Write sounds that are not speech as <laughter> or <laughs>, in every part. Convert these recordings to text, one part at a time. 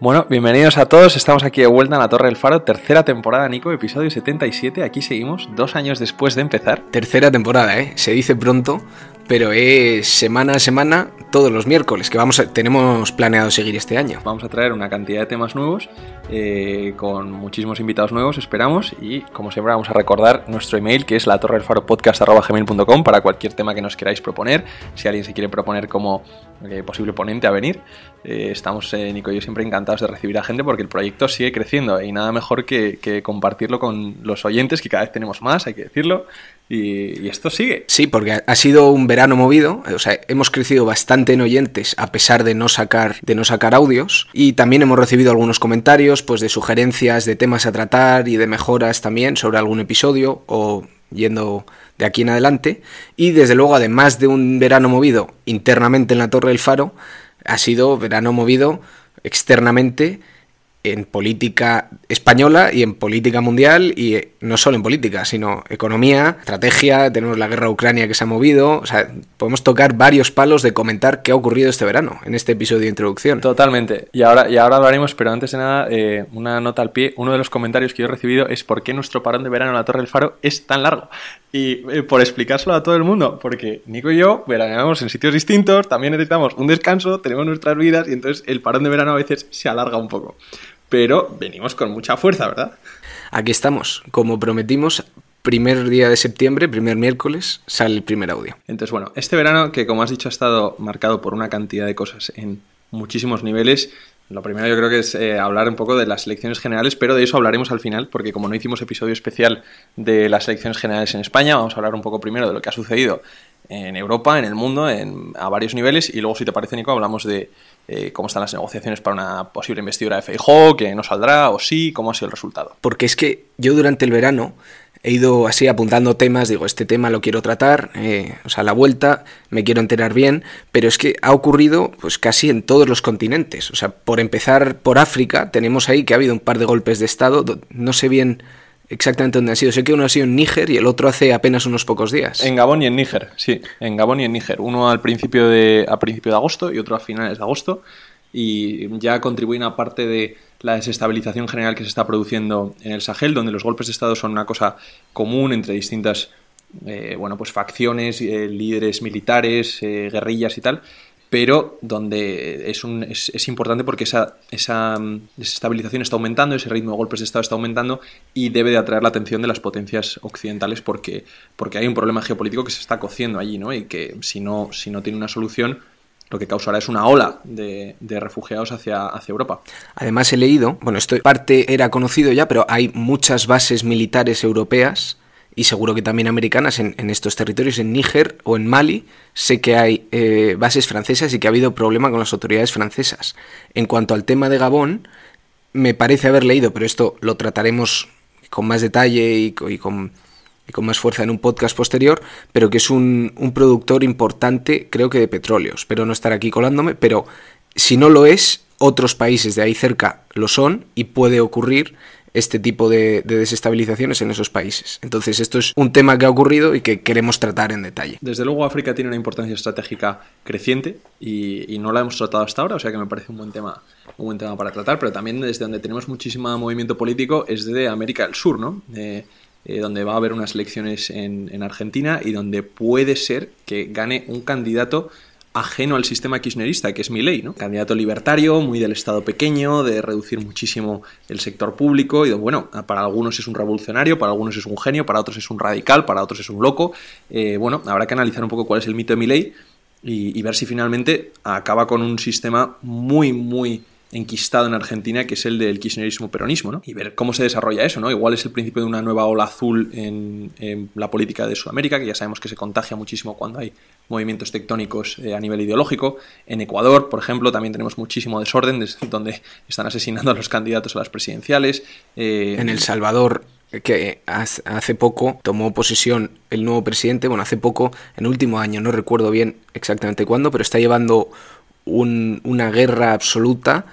Bueno, bienvenidos a todos. Estamos aquí de vuelta en la Torre del Faro, tercera temporada, Nico, episodio 77. Aquí seguimos, dos años después de empezar. Tercera temporada, ¿eh? Se dice pronto, pero es semana a semana, todos los miércoles, que vamos a, tenemos planeado seguir este año. Vamos a traer una cantidad de temas nuevos, eh, con muchísimos invitados nuevos, esperamos, y como siempre vamos a recordar nuestro email, que es la torre del faro podcast.gmail.com para cualquier tema que nos queráis proponer. Si alguien se quiere proponer como eh, posible ponente a venir, eh, estamos, Nico y yo, siempre encantados de recibir a gente porque el proyecto sigue creciendo y nada mejor que, compartirlo con los oyentes, que cada vez tenemos más, hay que decirlo. Y, esto sigue. Sí, porque ha sido un verano movido, o sea, hemos crecido bastante en oyentes a pesar de no sacar, de no sacar audios y también hemos recibido algunos comentarios pues de sugerencias de temas a tratar y de mejoras también sobre algún episodio o yendo de aquí en adelante y desde luego además de un verano movido internamente en la Torre del Faro, ha sido verano movido externamente en política española y en política mundial y eh, no solo en política, sino economía, estrategia, tenemos la guerra Ucrania que se ha movido, o sea, podemos tocar varios palos de comentar qué ha ocurrido este verano en este episodio de introducción. Totalmente. Y ahora, y ahora hablaremos, pero antes de nada, eh, una nota al pie. Uno de los comentarios que yo he recibido es por qué nuestro parón de verano en la Torre del Faro es tan largo. Y eh, por explicárselo a todo el mundo, porque Nico y yo veraneamos en sitios distintos, también necesitamos un descanso, tenemos nuestras vidas y entonces el parón de verano a veces se alarga un poco pero venimos con mucha fuerza, ¿verdad? Aquí estamos, como prometimos, primer día de septiembre, primer miércoles, sale el primer audio. Entonces, bueno, este verano, que como has dicho ha estado marcado por una cantidad de cosas en muchísimos niveles, lo primero yo creo que es eh, hablar un poco de las elecciones generales, pero de eso hablaremos al final, porque como no hicimos episodio especial de las elecciones generales en España, vamos a hablar un poco primero de lo que ha sucedido en Europa, en el mundo, en, a varios niveles, y luego, si te parece, Nico, hablamos de eh, cómo están las negociaciones para una posible investidura de Feijóo, que no saldrá o sí, cómo ha sido el resultado. Porque es que yo durante el verano he ido así apuntando temas, digo, este tema lo quiero tratar, eh, o sea, la vuelta, me quiero enterar bien, pero es que ha ocurrido pues casi en todos los continentes. O sea, por empezar por África, tenemos ahí que ha habido un par de golpes de Estado, no sé bien exactamente dónde ha sido. Sé que uno ha sido en Níger y el otro hace apenas unos pocos días. En Gabón y en Níger, sí. En Gabón y en Níger. Uno al principio de, a principio de agosto y otro a finales de agosto. Y ya contribuyen a parte de la desestabilización general que se está produciendo en el Sahel, donde los golpes de Estado son una cosa común entre distintas eh, bueno, pues facciones, eh, líderes militares, eh, guerrillas y tal pero donde es, un, es, es, importante porque esa, esa mm, desestabilización está aumentando, ese ritmo de golpes de Estado está aumentando y debe de atraer la atención de las potencias occidentales porque, porque hay un problema geopolítico que se está cociendo allí, ¿no? Y que si no, si no tiene una solución, lo que causará es una ola de, refugiados hacia, Europa. Además he leído, bueno, esto parte era conocido ya, pero hay muchas bases militares europeas y seguro que también americanas en, estos territorios, en Níger o en Mali, sé que hay eh, bases francesas y que ha habido problema con las autoridades francesas. En cuanto al tema de Gabón, me parece haber leído, pero esto lo trataremos con más detalle y, con, con, más fuerza en un podcast posterior, pero que es un, productor importante, creo que de petróleo. Espero no estar aquí colándome, pero si no lo es, otros países de ahí cerca lo son y puede ocurrir este tipo de, desestabilizaciones en esos países. Entonces, esto es un tema que ha ocurrido y que queremos tratar en detalle. Desde luego, África tiene una importancia estratégica creciente y, no la hemos tratado hasta ahora, o sea que me parece un buen tema, un buen tema para tratar, pero también desde donde tenemos muchísimo movimiento político es de América del Sur, ¿no? Eh, donde va a haber unas elecciones en, en Argentina y donde puede ser que gane un candidato ajeno al sistema kirchnerista, que es mi ley, ¿no? Candidato libertario, muy del Estado pequeño, de reducir muchísimo el sector público, y bueno, para algunos es un revolucionario, para algunos es un genio, para otros es un radical, para otros es un loco. Eh, bueno, habrá que analizar un poco cuál es el mito de mi ley y ver si finalmente acaba con un sistema muy, muy enquistado en Argentina, que es el del kirchnerismo peronismo, ¿no? Y ver cómo se desarrolla eso, ¿no? Igual es el principio de una nueva ola azul en, la política de Sudamérica, que ya sabemos que se contagia muchísimo cuando hay movimientos tectónicos eh, a nivel ideológico. En Ecuador, por ejemplo, también tenemos muchísimo desorden, donde están asesinando a los candidatos a las presidenciales. Eh, en El Salvador que hace poco tomó posesión el nuevo presidente, bueno, hace poco, en el último año, no recuerdo bien exactamente cuándo, pero está llevando una guerra absoluta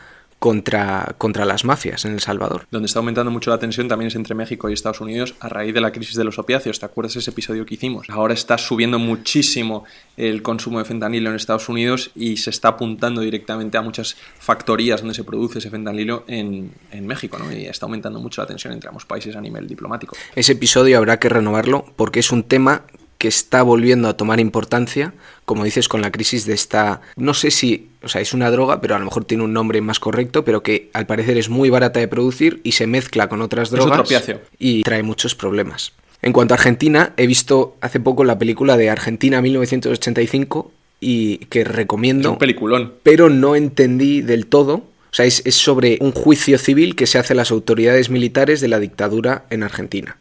contra, contra las mafias en El Salvador. Donde está aumentando mucho la tensión también es entre México y Estados Unidos a raíz de la crisis de los opiáceos. ¿Te acuerdas ese episodio que hicimos? Ahora está subiendo muchísimo el consumo de fentanilo en Estados Unidos y se está apuntando directamente a muchas factorías donde se produce ese fentanilo en, en México, ¿no? Y está aumentando mucho la tensión entre ambos países a nivel diplomático. Ese episodio habrá que renovarlo porque es un tema que está volviendo a tomar importancia, como dices, con la crisis de esta, no sé si, o sea, es una droga, pero a lo mejor tiene un nombre más correcto, pero que al parecer es muy barata de producir y se mezcla con otras drogas y trae muchos problemas. En cuanto a Argentina, he visto hace poco la película de Argentina 1985 y que recomiendo. un peliculón. Pero no entendí del todo. O sea, es, es sobre un juicio civil que se hace a las autoridades militares de la dictadura en Argentina.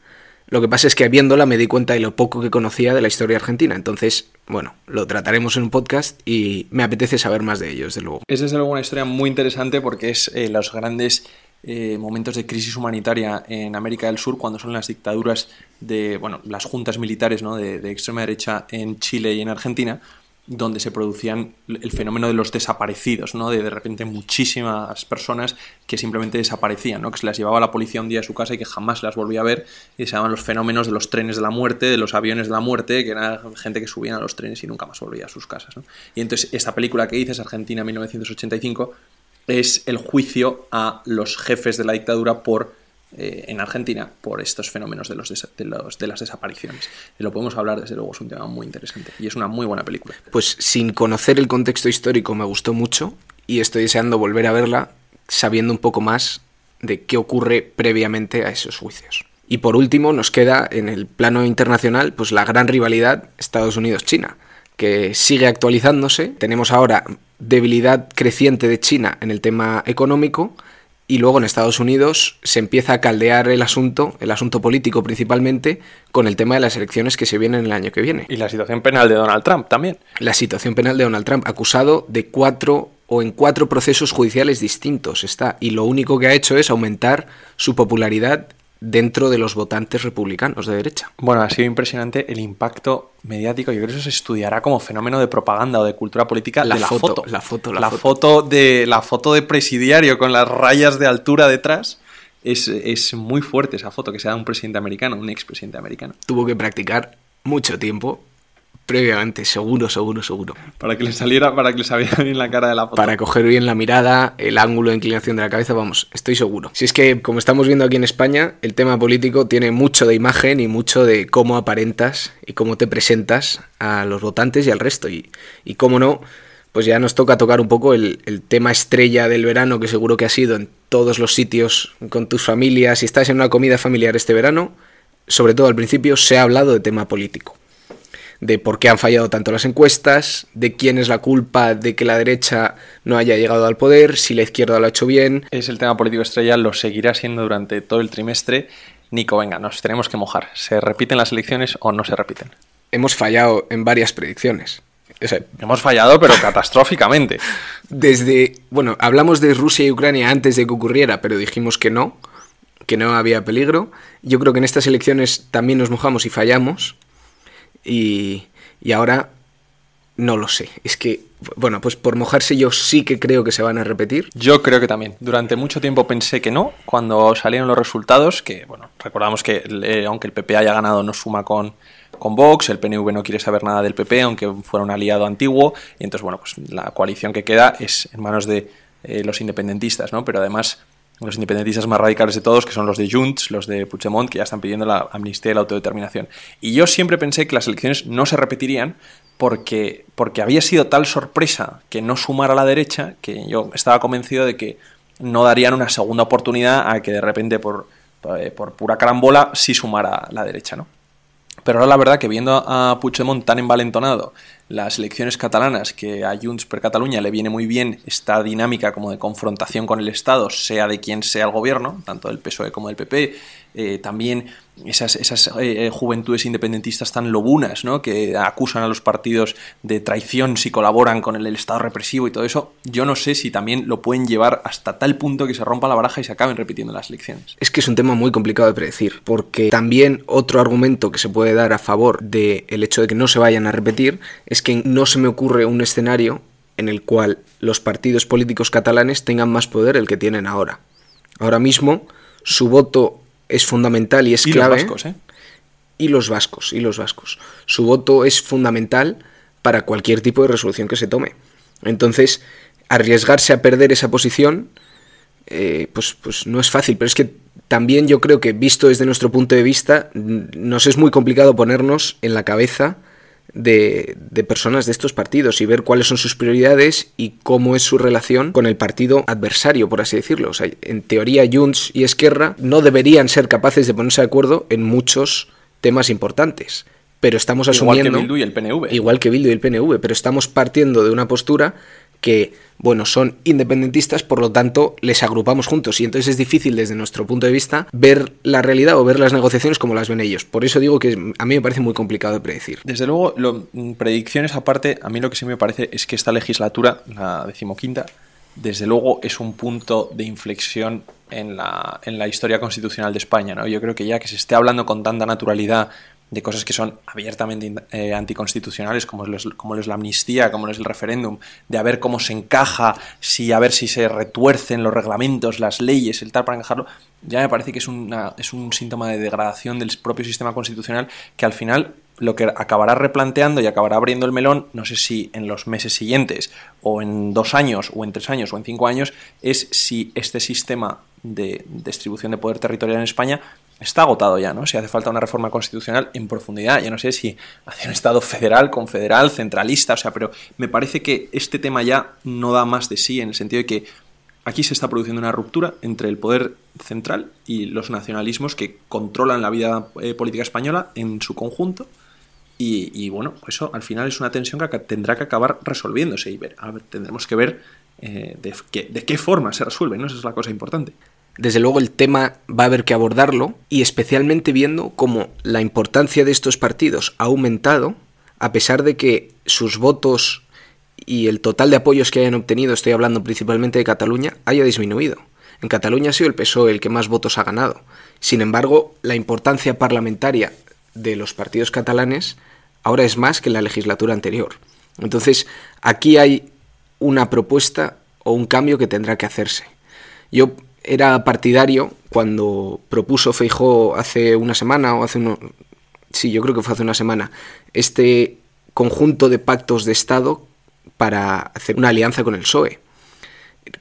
Lo que pasa es que viéndola me di cuenta de lo poco que conocía de la historia argentina. Entonces, bueno, lo trataremos en un podcast y me apetece saber más de ellos, desde luego. Es desde luego una historia muy interesante porque es eh, los grandes eh, momentos de crisis humanitaria en América del Sur cuando son las dictaduras de, bueno, las juntas militares ¿no? de extrema derecha en Chile y en Argentina donde se producían el fenómeno de los desaparecidos, ¿no? De de repente muchísimas personas que simplemente desaparecían, ¿no? Que se las llevaba la policía un día a su casa y que jamás las volvía a ver y se llamaban los fenómenos de los trenes de la muerte, de los aviones de la muerte, que era gente que subía a los trenes y nunca más volvía a sus casas, ¿no? Y entonces esta película que dices, Argentina 1985, es el juicio a los jefes de la dictadura por eh, en Argentina por estos fenómenos de, los, de, las desapariciones. Lo podemos hablar, desde luego, es un tema muy interesante y es una muy buena película. Pues sin conocer el contexto histórico me gustó mucho y estoy deseando volver a verla sabiendo un poco más de qué ocurre previamente a esos juicios. Y por último nos queda en el plano internacional pues la gran rivalidad Estados Unidos-China, que sigue actualizándose. Tenemos ahora debilidad creciente de China en el tema económico y luego en Estados Unidos se empieza a caldear el asunto, el asunto político principalmente, con el tema de las elecciones que se vienen el año que viene. Y la situación penal de Donald Trump también. La situación penal de Donald Trump, acusado de cuatro o en cuatro procesos judiciales distintos está, y lo único que ha hecho es aumentar su popularidad dentro de los votantes republicanos de derecha. Bueno, ha sido impresionante el impacto mediático. Yo creo que eso se estudiará como fenómeno de propaganda o de cultura política la de la foto, La foto, la, la foto. de la foto de presidiario con las rayas de altura detrás. Es, es muy fuerte esa foto que se da un presidente americano, un expresidente americano. Tuvo que practicar mucho tiempo previamente, seguro, seguro, seguro. Para que le saliera, para que le saliera bien la cara de la foto. Para coger bien la mirada, el ángulo de inclinación de la cabeza, vamos, estoy seguro. Si es que, como estamos viendo aquí en España, el tema político tiene mucho de imagen y mucho de cómo aparentas y cómo te presentas a los votantes y al resto. Y, y cómo no, pues ya nos toca tocar un poco el, el, tema estrella del verano, que seguro que ha sido en todos los sitios con tus familias. Si estás en una comida familiar este verano, sobre todo al principio, se ha hablado de tema político de por qué han fallado tanto las encuestas, de quién es la culpa de que la derecha no haya llegado al poder, si la izquierda lo ha hecho bien. Es el tema político estrella, lo seguirá siendo durante todo el trimestre. Nico, venga, nos tenemos que mojar. ¿Se repiten las elecciones o no se repiten? Hemos fallado en varias predicciones. O sea, Hemos fallado, pero catastróficamente. <laughs> Desde, bueno, hablamos de Rusia y Ucrania antes de que ocurriera, pero dijimos que no, que no había peligro. Yo creo que en estas elecciones también nos mojamos y fallamos y, y ahora no lo sé. Es que, bueno, pues por mojarse yo sí que creo que se van a repetir. Yo creo que también. Durante mucho tiempo pensé que no. Cuando salieron los resultados, que, bueno, recordamos que aunque el PP haya ganado, no suma con, con Vox, el PNV no quiere saber nada del PP, aunque fuera un aliado antiguo. Y entonces, bueno, pues la coalición que queda es en manos de eh, los independentistas, ¿no? Pero además los independentistas más radicales de todos, que son los de Junts, los de Puigdemont, que ya están pidiendo la amnistía y la autodeterminación. Y yo siempre pensé que las elecciones no se repetirían porque, porque había sido tal sorpresa que no sumara la derecha que yo estaba convencido de que no darían una segunda oportunidad a que de repente por, por pura carambola sí sumara la derecha, ¿no? Pero ahora la verdad que viendo a Puigdemont tan envalentonado, las elecciones catalanas, que a Junts per Cataluña le viene muy bien esta dinámica como de confrontación con el Estado, sea de quien sea el gobierno, tanto del PSOE como del PP, eh, también esas, esas eh, juventudes independentistas tan lobunas, ¿no? que acusan a los partidos de traición si colaboran con el, Estado represivo y todo eso, yo no sé si también lo pueden llevar hasta tal punto que se rompa la baraja y se acaben repitiendo las elecciones. Es que es un tema muy complicado de predecir, porque también otro argumento que se puede dar a favor del hecho de que no se vayan a repetir es que no se me ocurre un escenario en el cual los partidos políticos catalanes tengan más poder el que tienen ahora. Ahora mismo su voto es fundamental y es clave. Los vascos, ¿eh? Y los vascos, y los vascos. Su voto es fundamental para cualquier tipo de resolución que se tome. Entonces, arriesgarse a perder esa posición, eh, pues, pues no es fácil, pero es que también yo creo que visto desde nuestro punto de vista, nos es muy complicado ponernos en la cabeza de, personas de estos partidos y ver cuáles son sus prioridades y cómo es su relación con el partido adversario, por así decirlo. O sea, en teoría, Junts y Esquerra no deberían ser capaces de ponerse de acuerdo en muchos temas importantes. Pero estamos asumiendo. Igual que Bildu y el PNV. Igual que Bildu y el PNV, pero estamos partiendo de una postura que, bueno, son independentistas, por lo tanto, les agrupamos juntos. Y entonces es difícil, desde nuestro punto de vista, ver la realidad o ver las negociaciones como las ven ellos. Por eso digo que a mí me parece muy complicado de predecir. Desde luego, lo, predicciones aparte, a mí lo que sí me parece es que esta legislatura, la decimoquinta, desde luego es un punto de inflexión en la, en la historia constitucional de España. ¿no? Yo creo que ya que se esté hablando con tanta naturalidad de cosas que son abiertamente eh, anticonstitucionales, como es, como es la amnistía, como es el referéndum, de a ver cómo se encaja, si a ver si se retuercen los reglamentos, las leyes, el tal para encajarlo, ya me parece que es, una, es un síntoma de degradación del propio sistema constitucional que al final lo que acabará replanteando y acabará abriendo el melón, no sé si en los meses siguientes, o en dos años, o en tres años, o en cinco años, es si este sistema de distribución de poder territorial en España está agotado ya, ¿no? Si hace falta una reforma constitucional en profundidad, yo no sé si hacia un Estado federal, confederal, centralista, o sea, pero me parece que este tema ya no da más de sí en el sentido de que aquí se está produciendo una ruptura entre el poder central y los nacionalismos que controlan la vida eh, política española en su conjunto. Y, bueno, eso al final es una tensión que tendrá que acabar resolviéndose y ver, tendremos que ver eh, de, de qué forma se resuelve, ¿no? Esa es la cosa importante. Desde luego el tema va a haber que abordarlo y especialmente viendo cómo la importancia de estos partidos ha aumentado a pesar de que sus votos y el total de apoyos que hayan obtenido, estoy hablando principalmente de Cataluña, haya disminuido. En Cataluña ha sido el PSOE el que más votos ha ganado. Sin embargo, la importancia parlamentaria de los partidos catalanes ahora es más que en la legislatura anterior. Entonces, aquí hay una propuesta o un cambio que tendrá que hacerse. Yo era partidario cuando propuso Feijó hace una semana o hace uno, sí, yo creo que fue hace una semana, este conjunto de pactos de Estado para hacer una alianza con el PSOE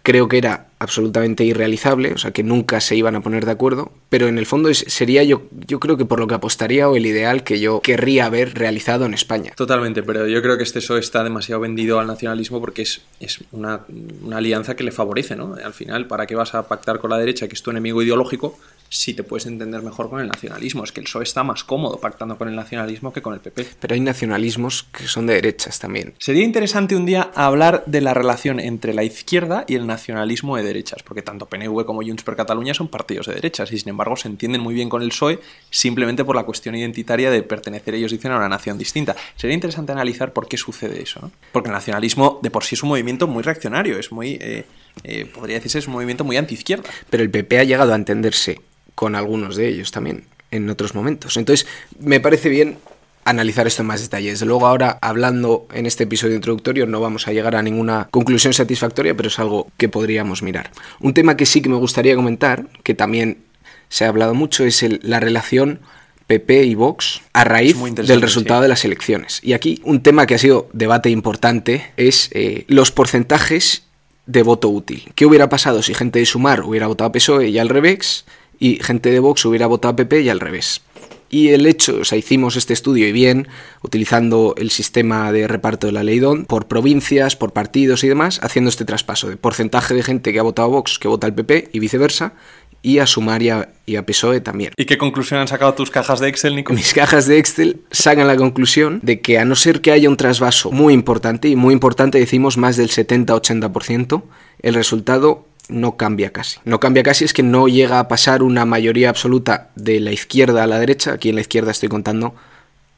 creo que era absolutamente irrealizable, o sea, que nunca se iban a poner de acuerdo, pero en el fondo sería yo, yo creo que por lo que apostaría o el ideal que yo querría haber realizado en España. Totalmente, pero yo creo que este PSOE está demasiado vendido al nacionalismo porque es, es una, una alianza que le favorece, ¿no? Al final, ¿para qué vas a pactar con la derecha, que es tu enemigo ideológico, si te puedes entender mejor con el nacionalismo. Es que el PSOE está más cómodo pactando con el nacionalismo que con el PP. Pero hay nacionalismos que son de derechas también. Sería interesante un día hablar de la relación entre la izquierda y el nacionalismo de derechas, porque tanto PNV como Junts per Cataluña son partidos de derechas y sin embargo se entienden muy bien con el PSOE simplemente por la cuestión identitaria de pertenecer ellos dicen a una nación distinta. Sería interesante analizar por qué sucede eso, ¿no? Porque el nacionalismo de por sí es un movimiento muy reaccionario, es muy... Eh, eh, podría decirse es un movimiento muy anti-izquierda. Pero el PP ha llegado a entenderse con algunos de ellos también en otros momentos. Entonces, me parece bien analizar esto en más detalles. Luego ahora, hablando en este episodio introductorio, no vamos a llegar a ninguna conclusión satisfactoria, pero es algo que podríamos mirar. Un tema que sí que me gustaría comentar, que también se ha hablado mucho, es la relación PP y Vox a raíz del resultado de las elecciones. Y aquí un tema que ha sido debate importante es eh, los porcentajes de voto útil. ¿Qué hubiera pasado si gente de Sumar hubiera votado a PSOE y al revés? Y gente de Vox hubiera votado a PP y al revés. Y el hecho, o sea, hicimos este estudio y bien, utilizando el sistema de reparto de la ley DON, por provincias, por partidos y demás, haciendo este traspaso de porcentaje de gente que ha votado a Vox que vota al PP y viceversa, y a Sumar y a, PSOE también. ¿Y qué conclusión han sacado tus cajas de Excel, Nico? Mis cajas de Excel sacan la conclusión de que a no ser que haya un trasvaso muy importante, y muy importante decimos más del 70-80%, el resultado no cambia casi. No cambia casi es que no llega a pasar una mayoría absoluta de la izquierda a la derecha. Aquí en la izquierda estoy contando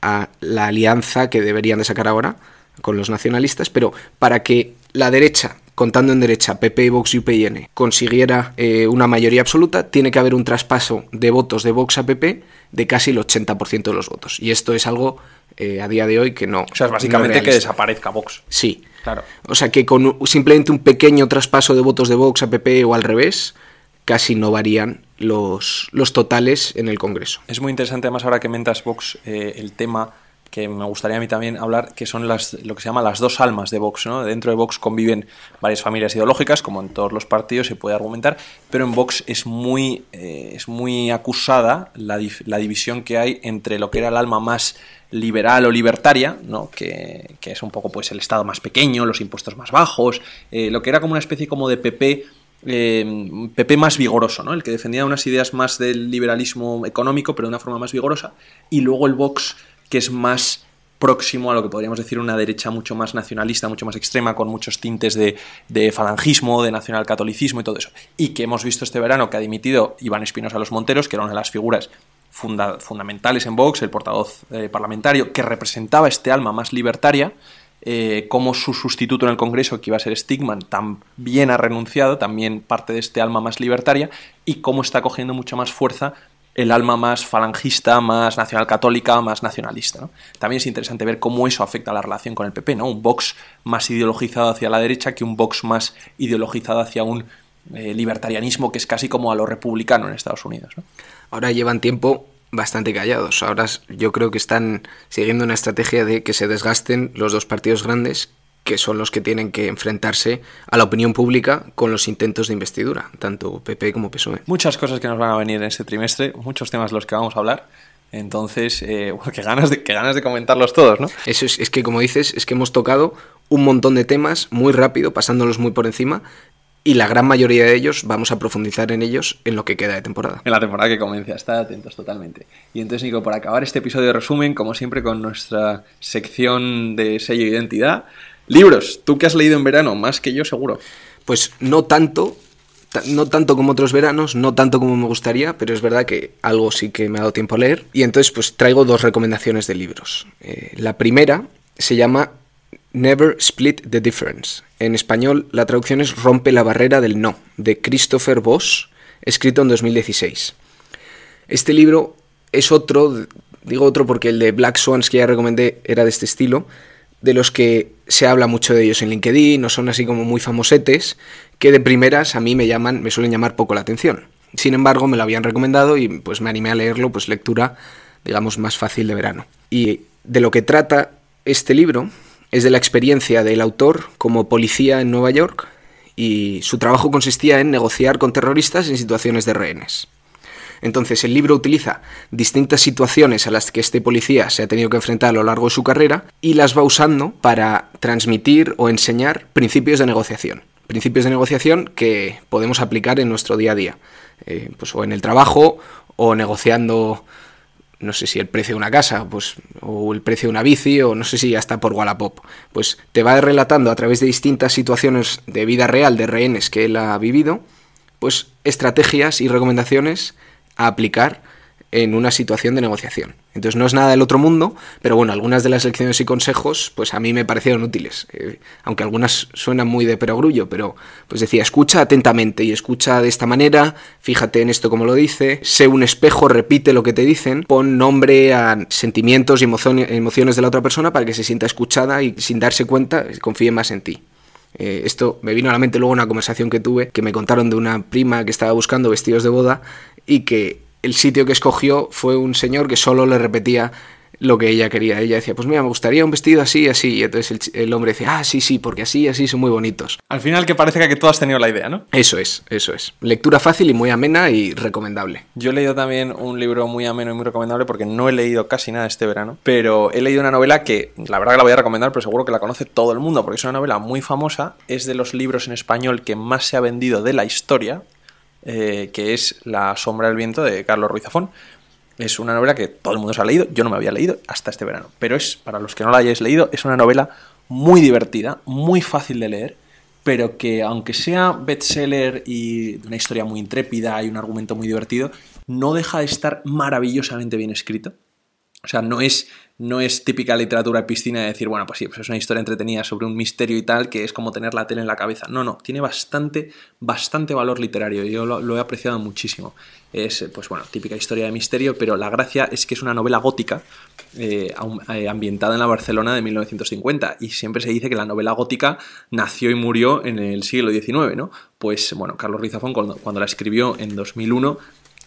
a la alianza que deberían de sacar ahora con los nacionalistas, pero para que la derecha, contando en derecha, PP, Vox y UPN, consiguiera eh, una mayoría absoluta, tiene que haber un traspaso de votos de Vox a PP de casi el 80% de los votos. Y esto es algo eh, a día de hoy que no... O sea, es básicamente que desaparezca Vox. Sí. Claro. O sea que con simplemente un pequeño traspaso de votos de Vox a PP o al revés, casi no varían los, los totales en el Congreso. Es muy interesante además ahora que mentas Vox eh, el tema que me gustaría a mí también hablar, que son las, lo que se llama las dos almas de Vox. ¿no? Dentro de Vox conviven varias familias ideológicas, como en todos los partidos se puede argumentar, pero en Vox es muy, eh, es muy acusada la, la, división que hay entre lo que era el alma más liberal o libertaria, ¿no? que, que es un poco pues el Estado más pequeño, los impuestos más bajos, eh, lo que era como una especie como de PP eh, PP más vigoroso, ¿no? el que defendía unas ideas más del liberalismo económico, pero de una forma más vigorosa, y luego el Vox que es más próximo a lo que podríamos decir una derecha mucho más nacionalista, mucho más extrema, con muchos tintes de, falangismo, de nacionalcatolicismo y todo eso. Y que hemos visto este verano que ha dimitido Iván Espinosa Los Monteros, que era una de las figuras fundamentales en Vox, el portavoz eh, parlamentario, que representaba este alma más libertaria, eh, como su sustituto en el Congreso, que iba a ser Stigman, también ha renunciado, también parte de este alma más libertaria, y cómo está cogiendo mucha más fuerza el alma más falangista, más nacional católica, más nacionalista. También es interesante ver cómo eso afecta a la relación con el PP, ¿no? Un Vox más ideologizado hacia la derecha que un Vox más ideologizado hacia un eh, libertarianismo que es casi como a lo republicano en Estados Unidos. Ahora llevan tiempo bastante callados. Ahora yo creo que están siguiendo una estrategia de que se desgasten los dos partidos grandes que son los que tienen que enfrentarse a la opinión pública con los intentos de investidura, tanto PP como PSOE. Muchas cosas que nos van a venir en este trimestre, muchos temas de los que vamos a hablar. Entonces, eh, <laughs> qué, ganas de, qué ganas de comentarlos todos, ¿no? Eso es, es que, como dices, es que hemos tocado un montón de temas muy rápido, pasándolos muy por encima, y la gran mayoría de ellos vamos a profundizar en ellos en lo que queda de temporada. En la temporada que comienza, está atentos totalmente. Y entonces, Nico, para acabar este episodio de resumen, como siempre, con nuestra sección de sello de identidad, Libros, ¿tú qué has leído en verano? Más que yo, seguro. Pues no tanto, no tanto como otros veranos, no tanto como me gustaría, pero es verdad que algo sí que me ha dado tiempo a leer. Y entonces pues traigo dos recomendaciones de libros. Eh, la primera se llama Never Split the Difference. En español la traducción es Rompe la barrera del no, de Christopher Voss, escrito en 2016. Este libro es otro, digo otro porque el de Black Swans que ya recomendé era de este estilo, de los que se habla mucho de ellos en LinkedIn, no son así como muy famosetes, que de primeras a mí me llaman, me suelen llamar poco la atención. Sin embargo, me lo habían recomendado y pues me animé a leerlo, pues lectura, digamos, más fácil de verano. Y de lo que trata este libro es de la experiencia del autor como policía en Nueva York y su trabajo consistía en negociar con terroristas en situaciones de rehenes. Entonces el libro utiliza distintas situaciones a las que este policía se ha tenido que enfrentar a lo largo de su carrera y las va usando para transmitir o enseñar principios de negociación. Principios de negociación que podemos aplicar en nuestro día a día, eh, pues o en el trabajo o negociando no sé si el precio de una casa, pues, o el precio de una bici, o no sé si hasta por Wallapop. Pues te va relatando a través de distintas situaciones de vida real de rehenes que él ha vivido, pues estrategias y recomendaciones a aplicar en una situación de negociación. Entonces no es nada del otro mundo, pero bueno, algunas de las lecciones y consejos pues a mí me parecieron útiles, eh, aunque algunas suenan muy de perogrullo, pero pues decía, escucha atentamente y escucha de esta manera, fíjate en esto como lo dice, sé un espejo, repite lo que te dicen, pon nombre a sentimientos y emociones de la otra persona para que se sienta escuchada y sin darse cuenta confíe más en ti. Eh, esto me vino a la mente luego una conversación que tuve que me contaron de una prima que estaba buscando vestidos de boda y que el sitio que escogió fue un señor que solo le repetía lo que ella quería. Ella decía, pues mira, me gustaría un vestido así, así. Y entonces el, hombre decía, ah, sí, sí, porque así, así son muy bonitos. Al final que parece que tú has tenido la idea, ¿no? Eso es, eso es. Lectura fácil y muy amena y recomendable. Yo he leído también un libro muy ameno y muy recomendable porque no he leído casi nada este verano, pero he leído una novela que la verdad que la voy a recomendar, pero seguro que la conoce todo el mundo porque es una novela muy famosa, es de los libros en español que más se ha vendido de la historia, eh, que es La sombra del viento de Carlos Ruiz Zafón. Es una novela que todo el mundo se ha leído, yo no me había leído hasta este verano, pero es, para los que no la hayáis leído, es una novela muy divertida, muy fácil de leer, pero que aunque sea bestseller y una historia muy intrépida y un argumento muy divertido, no deja de estar maravillosamente bien escrito. O sea, no es no es típica literatura piscina de decir, bueno, pues sí, pues es una historia entretenida sobre un misterio y tal, que es como tener la tele en la cabeza. No, no, tiene bastante, bastante valor literario. Yo lo, he apreciado muchísimo. Es, pues bueno, típica historia de misterio, pero la gracia es que es una novela gótica eh, eh, ambientada en la Barcelona de 1950. Y siempre se dice que la novela gótica nació y murió en el siglo XIX, ¿no? Pues bueno, Carlos Ruiz Zafón, cuando, cuando la escribió en 2001,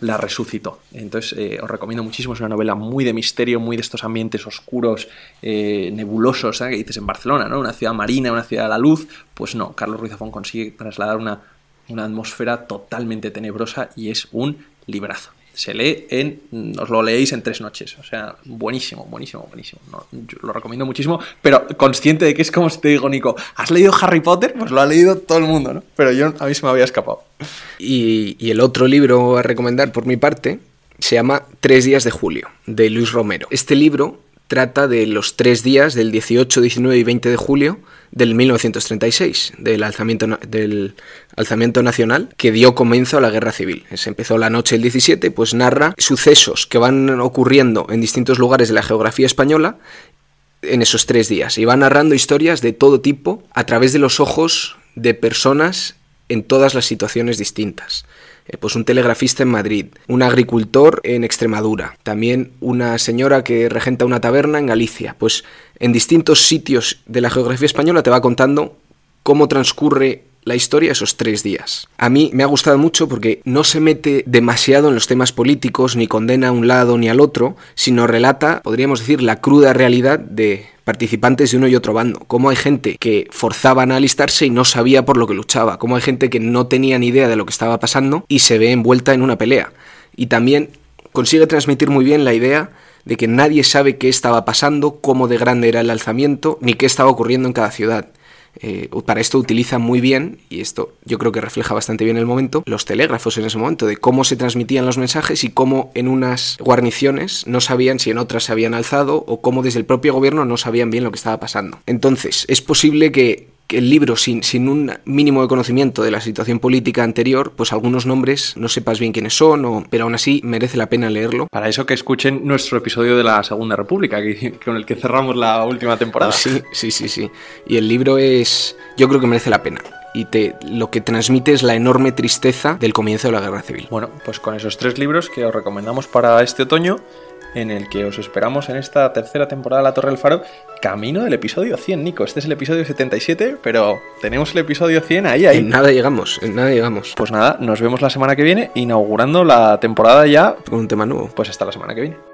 la resucitó. Entonces eh, os recomiendo muchísimo, es una novela muy de misterio, muy de estos ambientes oscuros, eh, nebulosos, ¿eh? que dices en Barcelona, ¿no? Una ciudad marina, una ciudad de la luz. Pues no, Carlos Ruiz Zafón consigue trasladar una, una atmósfera totalmente tenebrosa y es un librazo se lee en, os lo leéis en tres noches. O sea, buenísimo, buenísimo, buenísimo. lo recomiendo muchísimo, pero consciente de que es como si te digo, Nico, ¿has leído Harry Potter? Pues lo ha leído todo el mundo, ¿no? Pero yo a mí se me había escapado. Y, y el otro libro a recomendar por mi parte se llama Tres días de julio, de Luis Romero. Este libro trata de los tres días del 18, 19 y 20 de julio del 1936, del alzamiento, del alzamiento nacional que dio comienzo a la guerra civil. Se empezó la noche del 17, pues narra sucesos que van ocurriendo en distintos lugares de la geografía española en esos tres días y va narrando historias de todo tipo a través de los ojos de personas en todas las situaciones distintas. Eh, pues un telegrafista en Madrid, un agricultor en Extremadura, también una señora que regenta una taberna en Galicia. Pues en distintos sitios de la geografía española te va contando cómo transcurre la historia esos tres días. A mí me ha gustado mucho porque no se mete demasiado en los temas políticos, ni condena a un lado ni al otro, sino relata, podríamos decir, la cruda realidad de participantes de uno y otro bando, cómo hay gente que forzaban a alistarse y no sabía por lo que luchaba, cómo hay gente que no tenía ni idea de lo que estaba pasando y se ve envuelta en una pelea. Y también consigue transmitir muy bien la idea de que nadie sabe qué estaba pasando, cómo de grande era el alzamiento, ni qué estaba ocurriendo en cada ciudad. Eh, para esto utiliza muy bien, y esto yo creo que refleja bastante bien el momento, los telégrafos en ese momento, de cómo se transmitían los mensajes y cómo en unas guarniciones no sabían si en otras se habían alzado o cómo desde el propio gobierno no sabían bien lo que estaba pasando. Entonces, es posible que que el libro, sin, sin un mínimo de conocimiento de la situación política anterior, pues algunos nombres no sepas bien quiénes son, o, pero aún así merece la pena leerlo. Para eso que escuchen nuestro episodio de la Segunda República, con el que cerramos la última temporada. Sí, sí, sí, sí. Y el libro es, yo creo que merece la pena y te, lo que transmite es la enorme tristeza del comienzo de la guerra civil. Bueno, pues con esos tres libros que os recomendamos para este otoño, en el que os esperamos en esta tercera temporada de La Torre del Faro, camino del episodio 100, Nico. Este es el episodio 77, pero tenemos el episodio 100 ahí, ahí. En nada llegamos, en nada llegamos. Pues nada, nos vemos la semana que viene, inaugurando la temporada ya. Con un tema nuevo. Pues hasta la semana que viene.